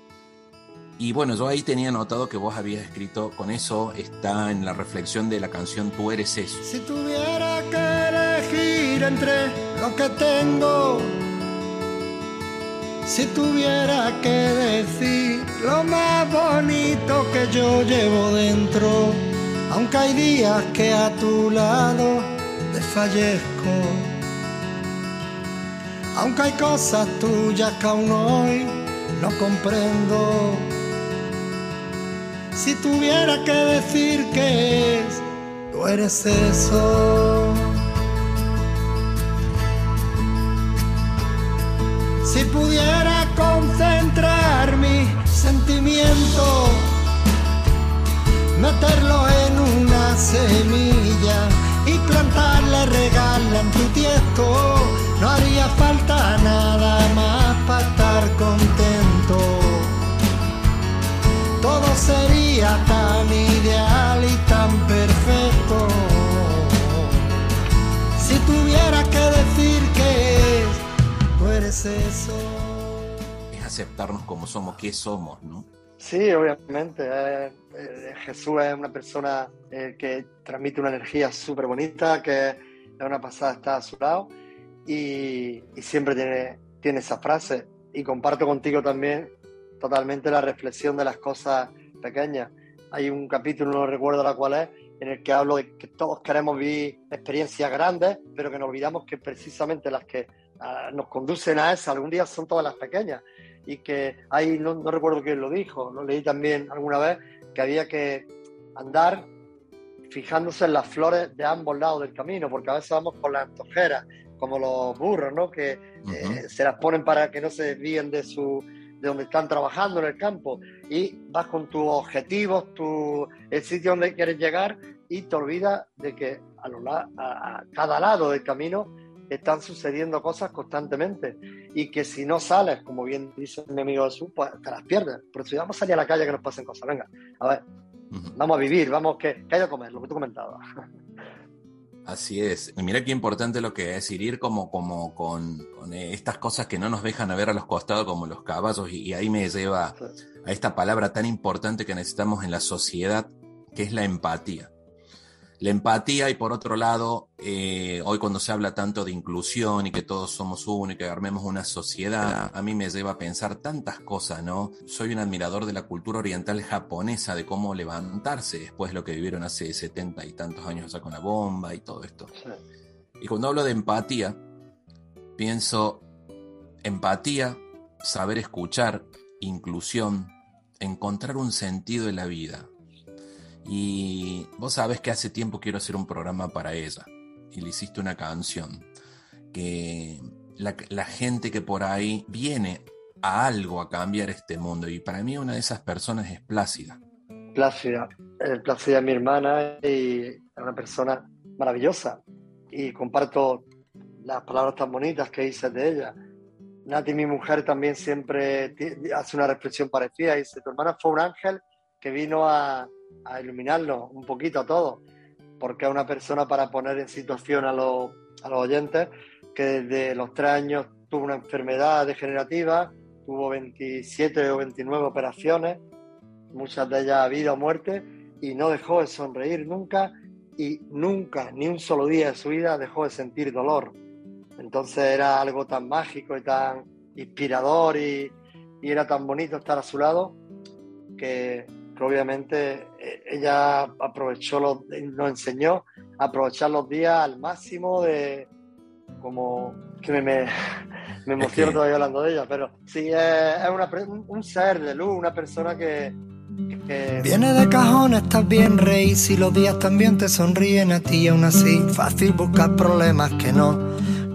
y bueno, yo ahí tenía notado que vos habías escrito, con eso está en la reflexión de la canción Tú eres eso. Si tuviera que elegir entre lo que tengo, si tuviera que decir lo más bonito que yo llevo dentro, aunque hay días que a tu lado desfallezco, aunque hay cosas tuyas que aún hoy no comprendo si tuviera que decir que es, tú eres eso. Meterlo en una semilla y plantarla, regarla en tu tiesto, no haría falta nada más para estar contento todo sería tan ideal y tan perfecto. Si tuviera que decir que tú eres eso. Es aceptarnos como somos, ¿qué somos, no? Sí, obviamente. Eh, eh, Jesús es una persona eh, que transmite una energía súper bonita, que es una pasada estar a su lado y, y siempre tiene, tiene esa frase. Y comparto contigo también totalmente la reflexión de las cosas pequeñas. Hay un capítulo, no recuerdo la cual es, en el que hablo de que todos queremos vivir experiencias grandes, pero que nos olvidamos que precisamente las que ah, nos conducen a eso algún día son todas las pequeñas. Y que hay, no, no recuerdo quién lo dijo, lo leí también alguna vez, que había que andar fijándose en las flores de ambos lados del camino, porque a veces vamos con las antojeras, como los burros, ¿no? Que eh, se las ponen para que no se desvíen de su, de donde están trabajando en el campo y vas con tus objetivos, tu, el sitio donde quieres llegar y te olvidas de que a, lo, a, cada lado del camino están sucediendo cosas constantemente y que si no sales, como bien dice mi amigo Jesús, pues te las pierdes. Pero si vamos a salir a la calle que nos pasen cosas, venga, a ver, vamos a vivir, vamos que, que haya comer, lo que tú comentabas. Así es. Y mira qué importante lo que es ir, como, como con, eh, estas cosas que no nos dejan ver a los costados como los caballos. y ahí me lleva a esta palabra tan importante que necesitamos en la sociedad, que es la empatía la empatía y por otro lado, eh, hoy cuando se habla tanto de inclusión y que todos somos uno y que armemos una sociedad, a mí me lleva a pensar tantas cosas, ¿no? Soy un admirador de la cultura oriental japonesa, de cómo levantarse después de lo que vivieron hace setenta y tantos años allá con la bomba y todo esto. Y cuando hablo de empatía, pienso empatía, saber escuchar, inclusión, encontrar un sentido en la vida y vos sabes que hace tiempo quiero hacer un programa para ella. Y le hiciste una canción. Que la, gente que por ahí viene a algo a cambiar este mundo. Y para mí una de esas personas es Plácida. Plácida. Eh, Plácida es mi hermana y es una persona maravillosa. y comparto las palabras tan bonitas que dices de ella. Nati, mi mujer, también siempre hace una reflexión parecida. Dice, tu hermana fue un ángel que vino a, a iluminarnos un poquito a todos, porque es una persona para poner en situación a los, a los oyentes que desde los tres años tuvo una enfermedad degenerativa, tuvo 27 o 29 operaciones, muchas de ellas vida o muerte, y no dejó de sonreír nunca y nunca, ni un solo día de su vida dejó de sentir dolor. Entonces era algo tan mágico y tan inspirador y, era tan bonito estar a su lado que, obviamente eh, ella aprovechó, los, nos enseñó a aprovechar los días al máximo de como que me, me, emociono todavía hablando de ella, pero sí, es, una, un ser de luz, una persona que, Viene de cajón, estás bien, rey. Si los días también te sonríen a ti aún así, fácil buscar problemas que no,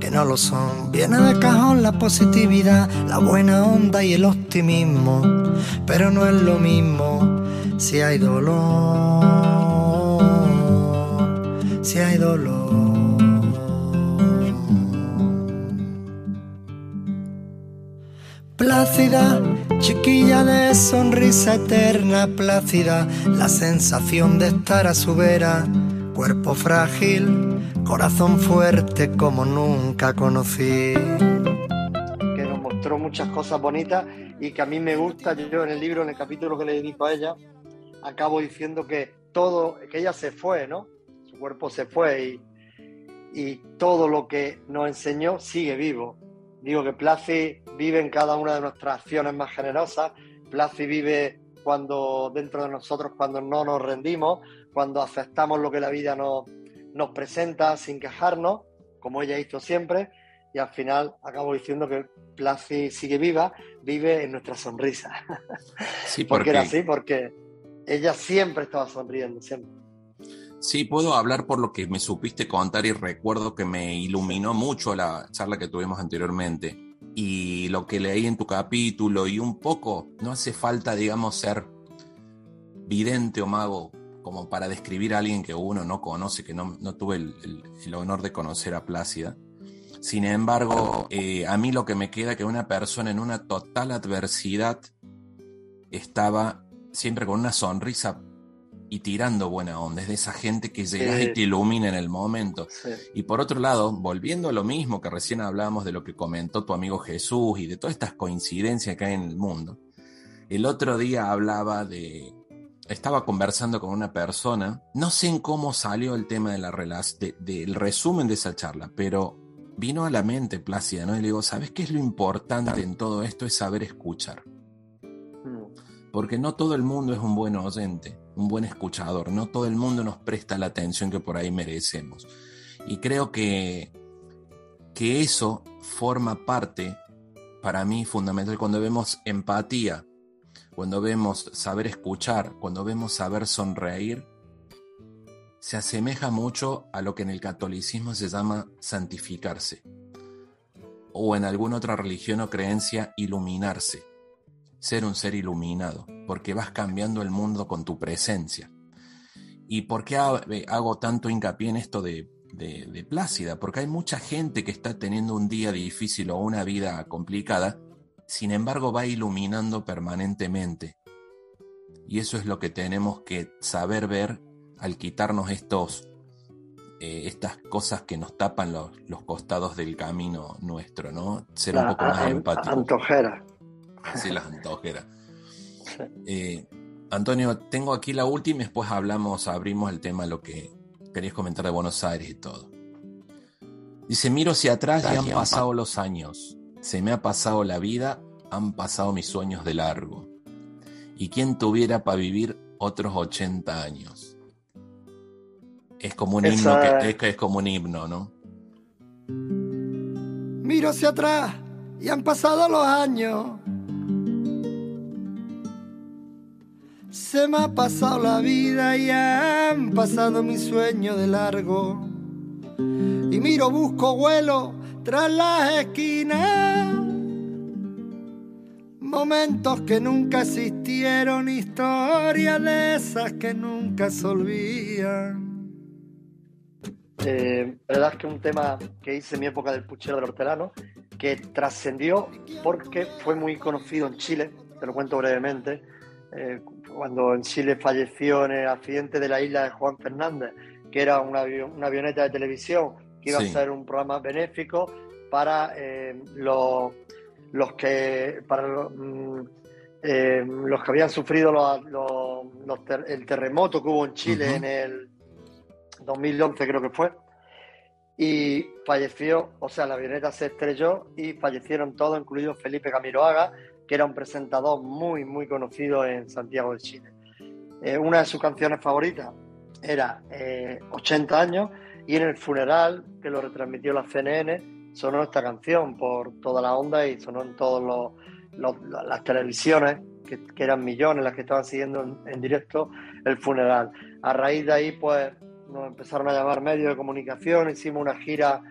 que no lo son. Viene de cajón la positividad, la buena onda y el optimismo. Pero no es lo mismo si hay dolor. Si hay dolor. Plácida Chiquilla de sonrisa eterna, plácida, la sensación de estar a su vera, cuerpo frágil, corazón fuerte como nunca conocí. Que nos mostró muchas cosas bonitas y que a mí me gusta, yo en el libro, en el capítulo que le dedico a ella, acabo diciendo que todo, que ella se fue, ¿no? Su cuerpo se fue y, y todo lo que nos enseñó sigue vivo Digo que Placi vive en cada una de nuestras acciones más generosas. Placi vive cuando dentro de nosotros, cuando no nos rendimos, cuando aceptamos lo que la vida nos, nos presenta sin quejarnos, como ella hizo siempre. Y al final acabo diciendo que Placi sigue viva, vive en nuestra sonrisa. Sí, porque era así, porque ella siempre estaba sonriendo, siempre. Sí, puedo hablar por lo que me supiste contar y recuerdo que me iluminó mucho la charla que tuvimos anteriormente. Y lo que leí en tu capítulo y un poco, no hace falta, digamos, ser vidente o mago como para describir a alguien que uno no conoce, que no, tuve el, honor de conocer a Plácida. Sin embargo, eh, a mí lo que me queda es que una persona en una total adversidad estaba siempre con una sonrisa y tirando buena onda, es de esa gente que llega y te ilumina en el momento. Y por otro lado, volviendo a lo mismo que recién hablábamos de lo que comentó tu amigo Jesús y de todas estas coincidencias que hay en el mundo, el otro día hablaba de... Estaba conversando con una persona, no sé en cómo salió el tema de la relación, del resumen de esa charla, pero vino a la mente Plácida, ¿no? Y le digo, ¿sabes qué es lo importante en todo esto? Es saber escuchar. Porque no todo el mundo es un buen oyente un buen escuchador. No todo el mundo nos presta la atención que por ahí merecemos. Y creo que, que eso forma parte, para mí, fundamental cuando vemos empatía, cuando vemos saber escuchar, cuando vemos saber sonreír, se asemeja mucho a lo que en el catolicismo se llama santificarse, o en alguna otra religión o creencia iluminarse ser un ser iluminado, porque vas cambiando el mundo con tu presencia. ¿Y por qué eh, hago tanto hincapié en esto de, de, Plácida? Porque hay mucha gente que está teniendo un día difícil o una vida complicada, sin embargo va iluminando permanentemente. Y eso es lo que tenemos que saber ver al quitarnos estos, eh, estas cosas que nos tapan los, los, costados del camino nuestro, ¿no? Ser un poco más empático. Antojera. Así las antojeras. Eh, Antonio, tengo aquí la última y después hablamos, abrimos el tema, lo que querías comentar de Buenos Aires y todo. Dice, miro hacia atrás y han pasado los años. Se me ha pasado la vida, han pasado mis sueños de largo. ¿Y quién tuviera para vivir otros 80 años? Es como un himno, que, es como un himno, ¿no? Miro hacia atrás y han pasado los años Se me ha pasado la vida y han pasado mis sueños de largo. Y miro, busco vuelo tras las esquinas. Momentos que nunca existieron, historias de esas que nunca se olvidan. Eh, la verdad es que un tema que hice en mi época del puchero del hortelano, que trascendió porque fue muy conocido en Chile, te lo cuento brevemente, eh, cuando en Chile falleció en el accidente de la isla de Juan Fernández, que era una, una avioneta de televisión que iba a ser un programa benéfico para eh, los, los, que para mm, eh, los que habían sufrido el terremoto que hubo en Chile en el 2011 creo que fue. Y falleció, o sea, la avioneta se estrelló y fallecieron todos, incluido Felipe Camiroaga, que era un presentador muy, muy conocido en Santiago de Chile. Eh, una de sus canciones favoritas era 80 años y en el funeral que lo retransmitió la CNN sonó esta canción por toda la onda y sonó en todas las televisiones, que, eran millones las que estaban siguiendo en, directo el funeral. A raíz de ahí, pues nos empezaron a llamar medios de comunicación, hicimos una gira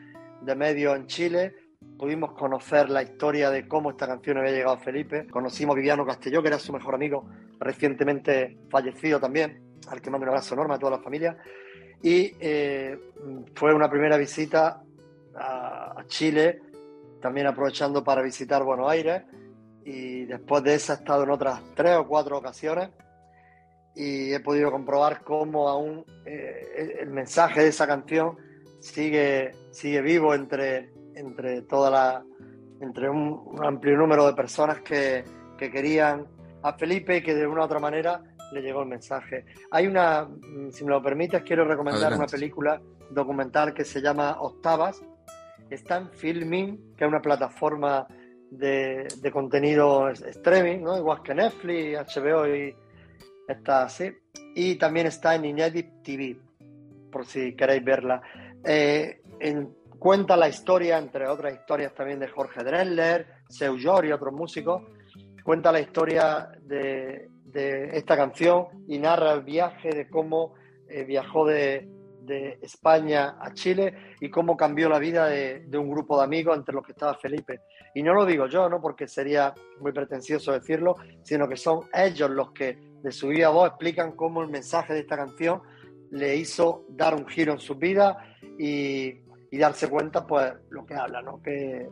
de medios en Chile, pudimos conocer la historia de cómo esta canción había llegado a Felipe, conocimos a Viviano Castelló, que era su mejor amigo, recientemente fallecido también, al que mando un abrazo enorme a toda la familia, y eh, fue una primera visita a, Chile, también aprovechando para visitar Buenos Aires. Y después de esa he estado en otras tres o cuatro ocasiones. Y he podido comprobar cómo aún eh, el mensaje de esa canción sigue, sigue vivo entre, entre toda la entre un, amplio número de personas que, que, querían a Felipe y que de una u otra manera le llegó el mensaje. Hay una, si me lo permites, quiero recomendar una película documental que se llama Octavas, está en Filming, que es una plataforma de, contenido streaming, ¿no? igual que Netflix, HBO y está así. Y también está en Inédit TV, por si queréis verla. Eh, cuenta la historia, entre otras historias también de Jorge Drexler, Seu y otros músicos. Cuenta la historia de, esta canción y narra el viaje de cómo eh, viajó de, de España a Chile y cómo cambió la vida de, un grupo de amigos entre los que estaba Felipe. Y no lo digo yo, no porque sería muy pretencioso decirlo, sino que son ellos los que de su vida voz explican cómo el mensaje de esta canción le hizo dar un giro en su vida y, darse cuenta, pues, lo que habla, ¿no? Que,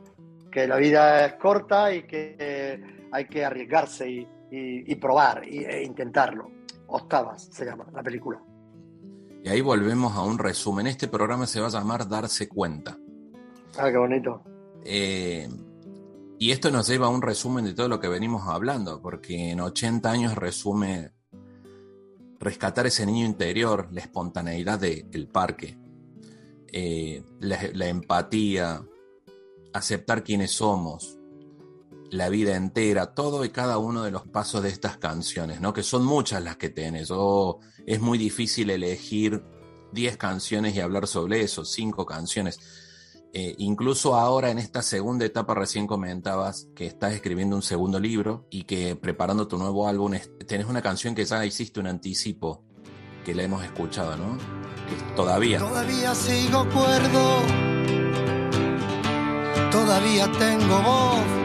la vida es corta y que hay que arriesgarse y, probar e intentarlo. Octavas se llama la película. Y ahí volvemos a un resumen. Este programa se va a llamar Darse Cuenta. Ah, qué bonito. Eh, y esto nos lleva a un resumen de todo lo que venimos hablando, porque en 80 años resume rescatar ese niño interior, la espontaneidad del parque, eh, la, empatía, aceptar quiénes somos, la vida entera, todo y cada uno de los pasos de estas canciones, ¿no? Que son muchas las que tienes. O es muy difícil elegir 10 canciones y hablar sobre eso, 5 canciones. Eh, incluso ahora en esta segunda etapa recién comentabas que estás escribiendo un segundo libro y que preparando tu nuevo álbum tenés una canción que ya hiciste un anticipo que la hemos escuchado, ¿no? Todavía. Todavía sigo cuerdo. Todavía tengo voz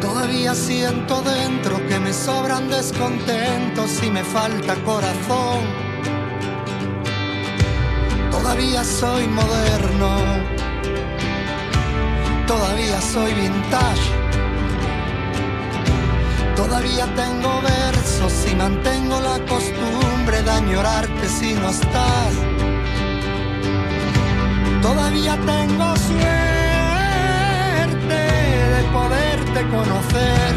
Todavía siento dentro que me sobran descontentos y me falta corazón. Todavía soy moderno. Todavía soy vintage. Todavía tengo versos y mantengo la costumbre de añorarte si no estás. Todavía tengo sueños poderte conocer.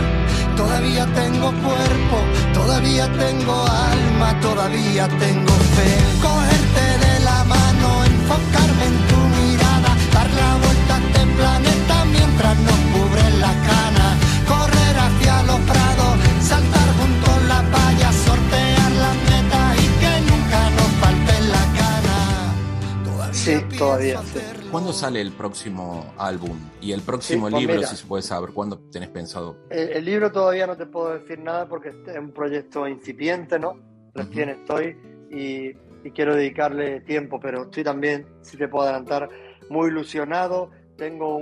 Todavía tengo cuerpo, todavía tengo alma, todavía tengo fe. Cogerte de la mano, enfocarme en tu mirada, dar la vuelta a este planeta mientras nos Todavía sí, todavía. ¿Cuándo sale el próximo álbum? Y el próximo pues libro, si se puede saber, ¿cuándo tenés pensado? El, libro todavía no te puedo decir nada porque es un proyecto incipiente, ¿no? Recién estoy y, quiero dedicarle tiempo, pero estoy también, si te puedo adelantar, muy ilusionado. Tengo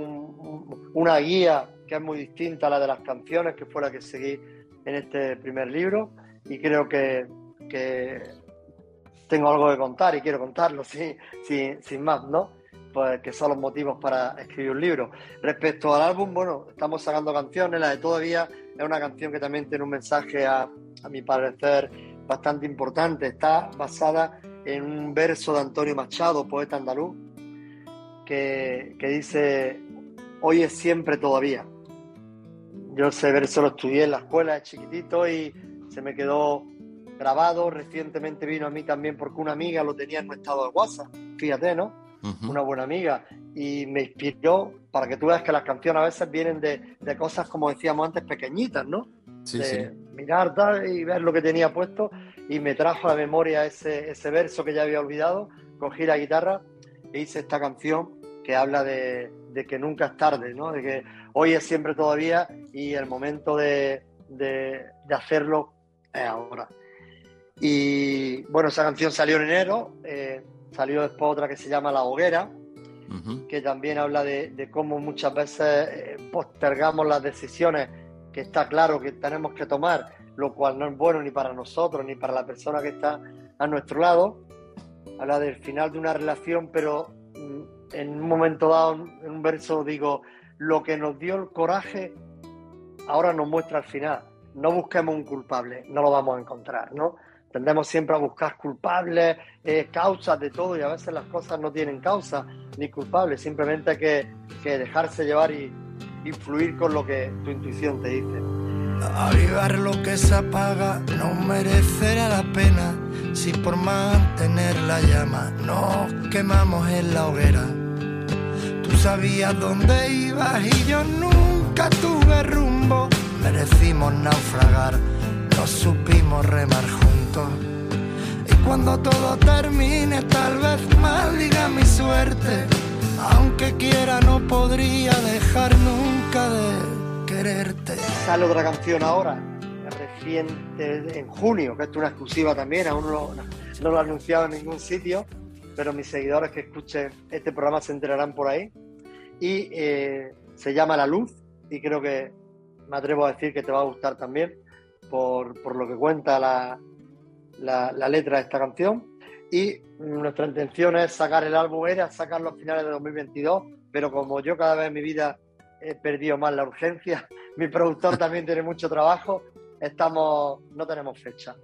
una guía que es muy distinta a la de las canciones, que fue la que seguí en este primer libro, y creo que, que tengo algo que contar y quiero contarlo sin, sin, más, ¿no? Pues que son los motivos para escribir un libro. Respecto al álbum, bueno, estamos sacando canciones, la de Todavía es una canción que también tiene un mensaje, a, a mi parecer, bastante importante. Está basada en un verso de Antonio Machado, poeta andaluz, que, que dice, hoy es siempre todavía. Yo ese verso lo estudié en la escuela de chiquitito y se me quedó grabado. Recientemente vino a mí también porque una amiga lo tenía en un estado de WhatsApp, fíjate, ¿no? Una buena amiga. Y me inspiró para que tú veas que las canciones a veces vienen de, de cosas, como decíamos antes, pequeñitas, ¿no? Sí, sí. mirar y ver lo que tenía puesto. Y me trajo a la memoria ese, ese verso que ya había olvidado. Cogí la guitarra e hice esta canción que habla de, de que nunca es tarde, ¿no? De que hoy es siempre todavía y el momento de, de, de hacerlo es ahora. Y bueno, esa canción salió en enero, eh, salió después otra que se llama La Hoguera, que también habla de, cómo muchas veces eh, postergamos las decisiones que está claro que tenemos que tomar, lo cual no es bueno ni para nosotros ni para la persona que está a nuestro lado. Habla del final de una relación, pero mm, en un momento dado, en un verso, digo, lo que nos dio el coraje ahora nos muestra el final. No busquemos un culpable, no lo vamos a encontrar, ¿no? Tendemos siempre a buscar culpables, causas de todo y a veces las cosas no tienen causa ni culpables, simplemente hay que, que dejarse llevar y influir con lo que tu intuición te dice. Avivar lo que se apaga no merecerá la pena si por mantener la llama nos quemamos en la hoguera. Tú sabías dónde ibas y yo nunca tuve rumbo. Merecimos naufragar, no supimos remar Y cuando todo termine, tal vez maldiga mi suerte. Aunque quiera, no podría dejar nunca de quererte. Sale otra canción ahora, reciente, en junio, que es una exclusiva también, aún no, no lo he anunciado en ningún sitio, pero mis seguidores que escuchen este programa se enterarán por ahí. Y eh, se llama La Luz, y creo que me atrevo a decir que te va a gustar también por, por lo que cuenta la, la, la, letra de esta canción. Y nuestra intención es sacar el álbum, era sacarlo a finales de 2022, pero como yo cada vez en mi vida he perdido más la urgencia, mi productor también tiene mucho trabajo, estamos, no tenemos fecha.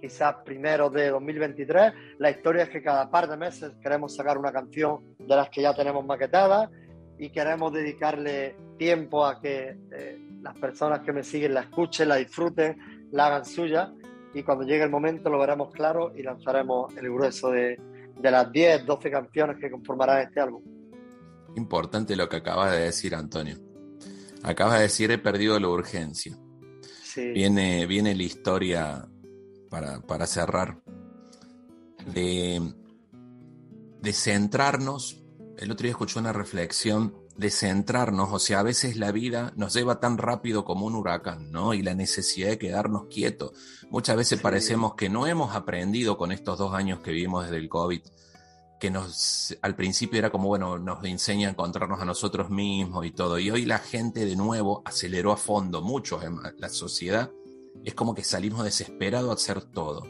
Quizás primero de 2023. La historia es que cada par de meses queremos sacar una canción de las que ya tenemos maquetadas y queremos dedicarle tiempo a que eh, las personas que me siguen la escuchen, la disfruten, la hagan suya y cuando llegue el momento lo veremos claro y lanzaremos el grueso de, de las 10, 12 canciones que conformarán este álbum. Importante lo que acabas de decir, Antonio. Acabas de decir, he perdido la urgencia. Sí. Viene, viene la historia para, para cerrar de, de centrarnos. El otro día escuché una reflexión de centrarnos, o sea, a veces la vida nos lleva tan rápido como un huracán, ¿no? Y la necesidad de quedarnos quietos. Muchas veces Sí. parecemos que no hemos aprendido con estos dos años que vivimos desde el COVID, que nos, al principio era como, bueno, nos enseña a encontrarnos a nosotros mismos y todo. Y hoy la gente de nuevo aceleró a fondo, muchos, en la sociedad, es como que salimos desesperados a hacer todo.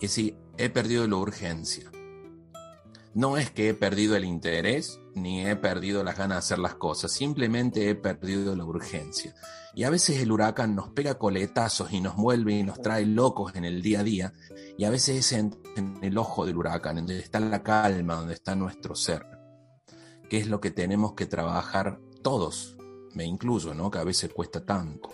Y sí, he perdido la urgencia. No es que he perdido el interés ni he perdido las ganas de hacer las cosas, simplemente he perdido la urgencia. Y a veces el huracán nos pega coletazos y nos vuelve y nos trae locos en el día a día, y a veces es en, el ojo del huracán, donde está la calma, donde está nuestro ser, que es lo que tenemos que trabajar todos, me incluyo, ¿no? Que a veces cuesta tanto.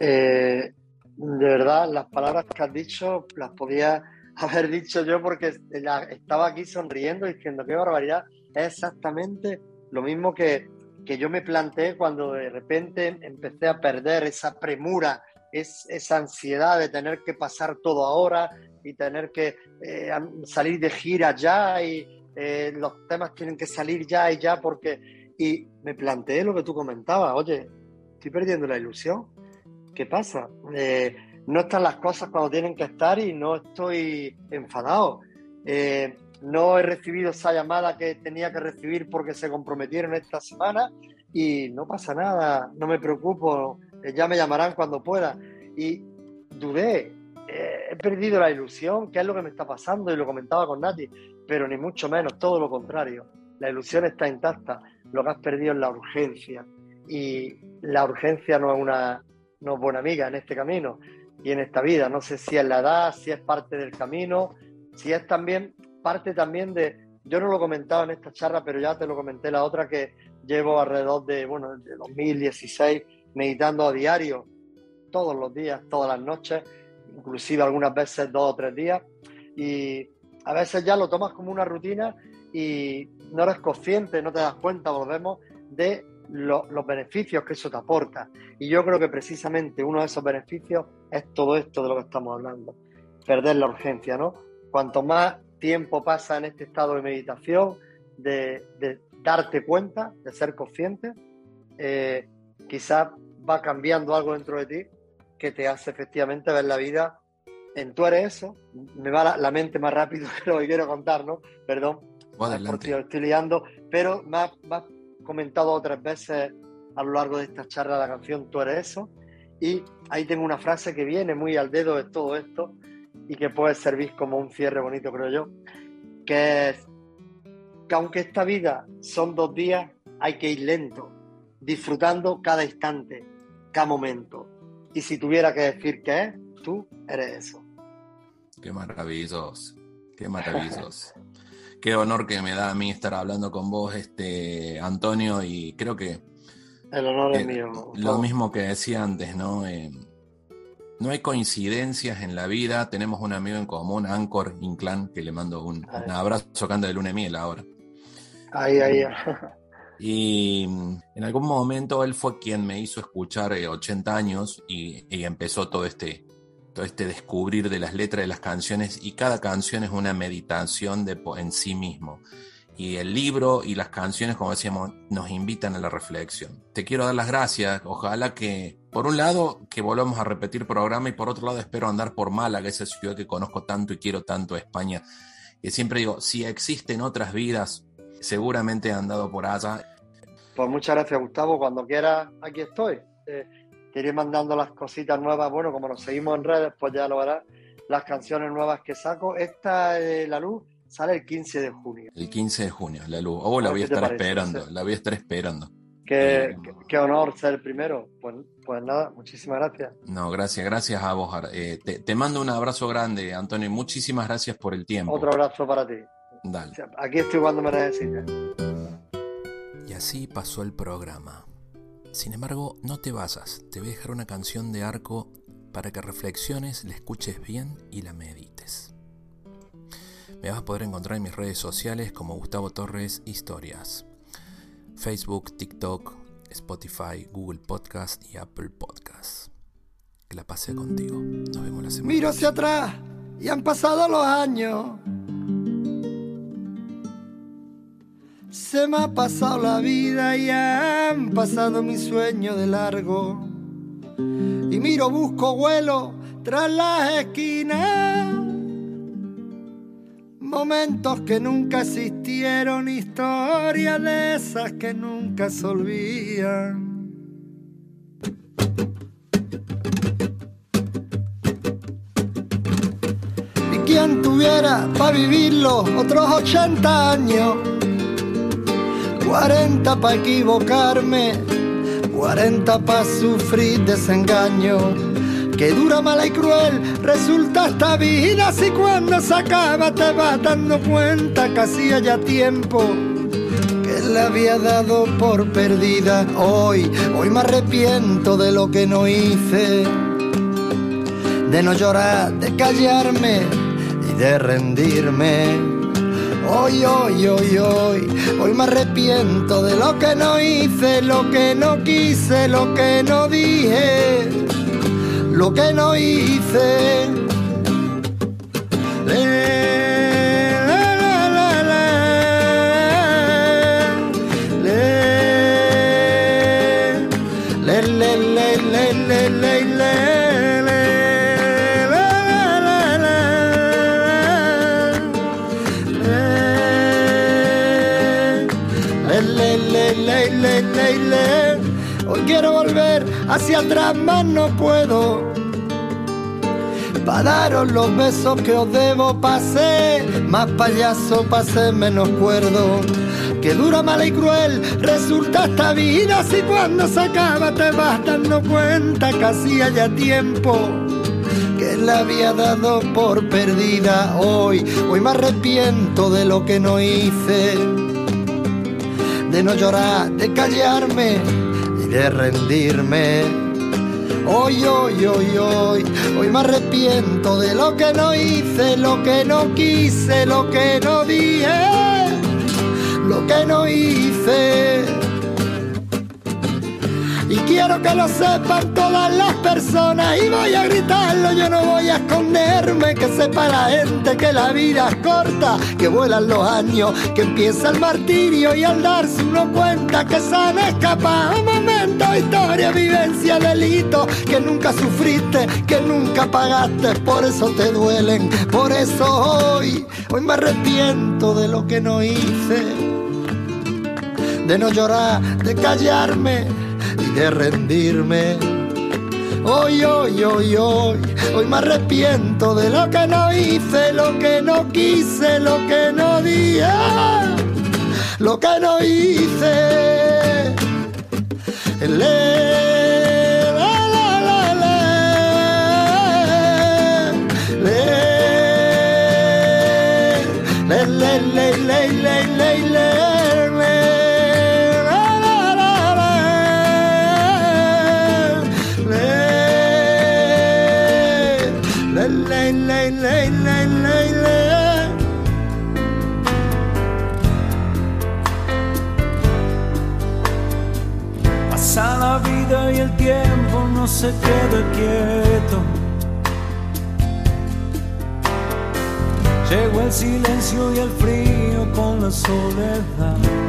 Eh, de verdad, las palabras que has dicho las podía haber dicho yo porque la- estaba aquí sonriendo diciendo qué barbaridad. Es exactamente lo mismo que, que yo me planteé cuando de repente empecé a perder esa premura, es, esa ansiedad de tener que pasar todo ahora y tener que eh, salir de gira ya y eh, los temas tienen que salir ya y ya porque... Y me planteé lo que tú comentabas, oye, estoy perdiendo la ilusión. ¿Qué pasa? Eh, no están las cosas cuando tienen que estar y no estoy enfadado. Eh, no he recibido esa llamada que tenía que recibir porque se comprometieron esta semana y no pasa nada, no me preocupo, eh, ya me llamarán cuando pueda. Y dudé, eh, he perdido la ilusión, ¿qué es lo que me está pasando? Y lo comentaba con Nati, pero ni mucho menos, todo lo contrario. La ilusión está intacta, lo que has perdido es la urgencia. Y la urgencia no es una no es buena amiga en este camino y en esta vida. No sé si es la edad, si es parte del camino, si es también parte también de, yo no lo comentaba en esta charla, pero ya te lo comenté la otra que llevo alrededor de, bueno, de 2016 meditando a diario, todos los días, todas las noches, inclusive algunas veces dos o tres días. Y a veces ya lo tomas como una rutina y no eres consciente, no te das cuenta, volvemos, de los beneficios que eso te aporta. Y yo creo que precisamente uno de esos beneficios es todo esto de lo que estamos hablando, perder la urgencia, ¿no? Cuanto más tiempo pasa en este estado de meditación, de, darte cuenta, de ser consciente, eh, quizás va cambiando algo dentro de ti que te hace efectivamente ver la vida en tú eres eso. Me va la, mente más rápido que lo que quiero contar, ¿no? Perdón. Porque lo estoy liando, pero más, más comentado otras veces a lo largo de esta charla la canción Tú eres eso. Y ahí tengo una frase que viene muy al dedo de todo esto y que puede servir como un cierre bonito, creo yo, que es que aunque esta vida son dos días, hay que ir lento, disfrutando cada instante, cada momento. Y si tuviera que decir qué es, tú eres eso. Qué maravilloso, qué maravilloso. qué honor que me da a mí estar hablando con vos, este Antonio, y creo que el honor es mío. Lo mismo que decía antes, ¿no? Eh, no hay coincidencias en la vida. Tenemos un amigo en común, Ancor Inclán, que le mando un, abrazo, canta de luna de miel ahora. Ahí, ahí. Y en algún momento él fue quien me hizo escuchar 80 eh, años y, y, empezó todo este, este descubrir de las letras de las canciones y cada canción es una meditación de, en sí mismo. Y el libro y las canciones, como decíamos, nos invitan a la reflexión. Te quiero dar las gracias. Ojalá que, por un lado, que volvamos a repetir programa y por otro lado, espero andar por Málaga, esa ciudad que conozco tanto y quiero tanto, España. Que siempre digo, si existen otras vidas, seguramente he andado por allá. Pues muchas gracias, Gustavo. Cuando quieras, aquí estoy. Eh, te iré mandando las cositas nuevas. Bueno, como nos seguimos en redes, pues ya lo verás. Las canciones nuevas que saco. Esta es La Luz sale el 15 de junio. El 15 de junio, La Luz. Oh, la voy a estar esperando. La voy a estar esperando. Qué, eh, qué, honor ser el primero. Pues, pues, nada, muchísimas gracias. No, gracias, gracias a vos. Eh, te, te, mando un abrazo grande, Antonio. Muchísimas gracias por el tiempo. Otro abrazo para ti. Dale. Aquí estoy cuando me necesites. Y así pasó el programa. Sin embargo, no te vayas, te voy a dejar una canción de arco para que reflexiones, la escuches bien y la medites. Me vas a poder encontrar en mis redes sociales como Gustavo Torres Historias. Facebook, TikTok, Spotify, Google Podcast y Apple Podcast. Que la pase contigo. Nos vemos la semana. Miro hacia atrás y han pasado los años. Se me ha pasado la vida y han pasado mis sueños de largo. Y miro, busco vuelo tras las esquinas. Momentos que nunca existieron, historias de esas que nunca se olvidan. Y quien tuviera para vivirlo otros 80 años 40 para equivocarme, 40 para sufrir desengaño. Que dura, mala y cruel resulta esta vida si cuando se acaba te vas dando cuenta que hacía ya tiempo que la había dado por perdida. Hoy, hoy me arrepiento de lo que no hice, de no llorar, de callarme y de rendirme Hoy, hoy, hoy, hoy, hoy me arrepiento de lo que no hice, lo que no quise, lo que no dije, lo que no hice. Hacia atrás, más no puedo. para daros los besos que os debo. Pasé más payaso, pasé menos cuerdo. Que dura, mala y cruel resulta esta vida si cuando se acaba te vas dando cuenta que hacía ya tiempo que la había dado por perdida hoy. Hoy me arrepiento de lo que no hice, de no llorar, de callarme de rendirme Hoy, hoy, hoy, hoy, hoy me arrepiento de lo que no hice, lo que no quise, lo que no dije, lo que no hice. Quiero que lo sepan todas las personas. Y voy a gritarlo, yo no voy a esconderme, que sepa la gente que la vida es corta, que vuelan los años, que empieza el martirio y al darse uno cuenta que se han escapado. Momentos, historia, vivencia, delito, que nunca sufriste, que nunca pagaste, por eso te duelen, por eso hoy, hoy me arrepiento de lo que no hice, de no llorar, de callarme y de rendirme. Hoy, hoy, hoy, hoy, hoy me arrepiento de lo que no hice, lo que no quise, lo que no dije, lo que no hice. Se queda quieto. Llegó el silencio y el frío con la soledad.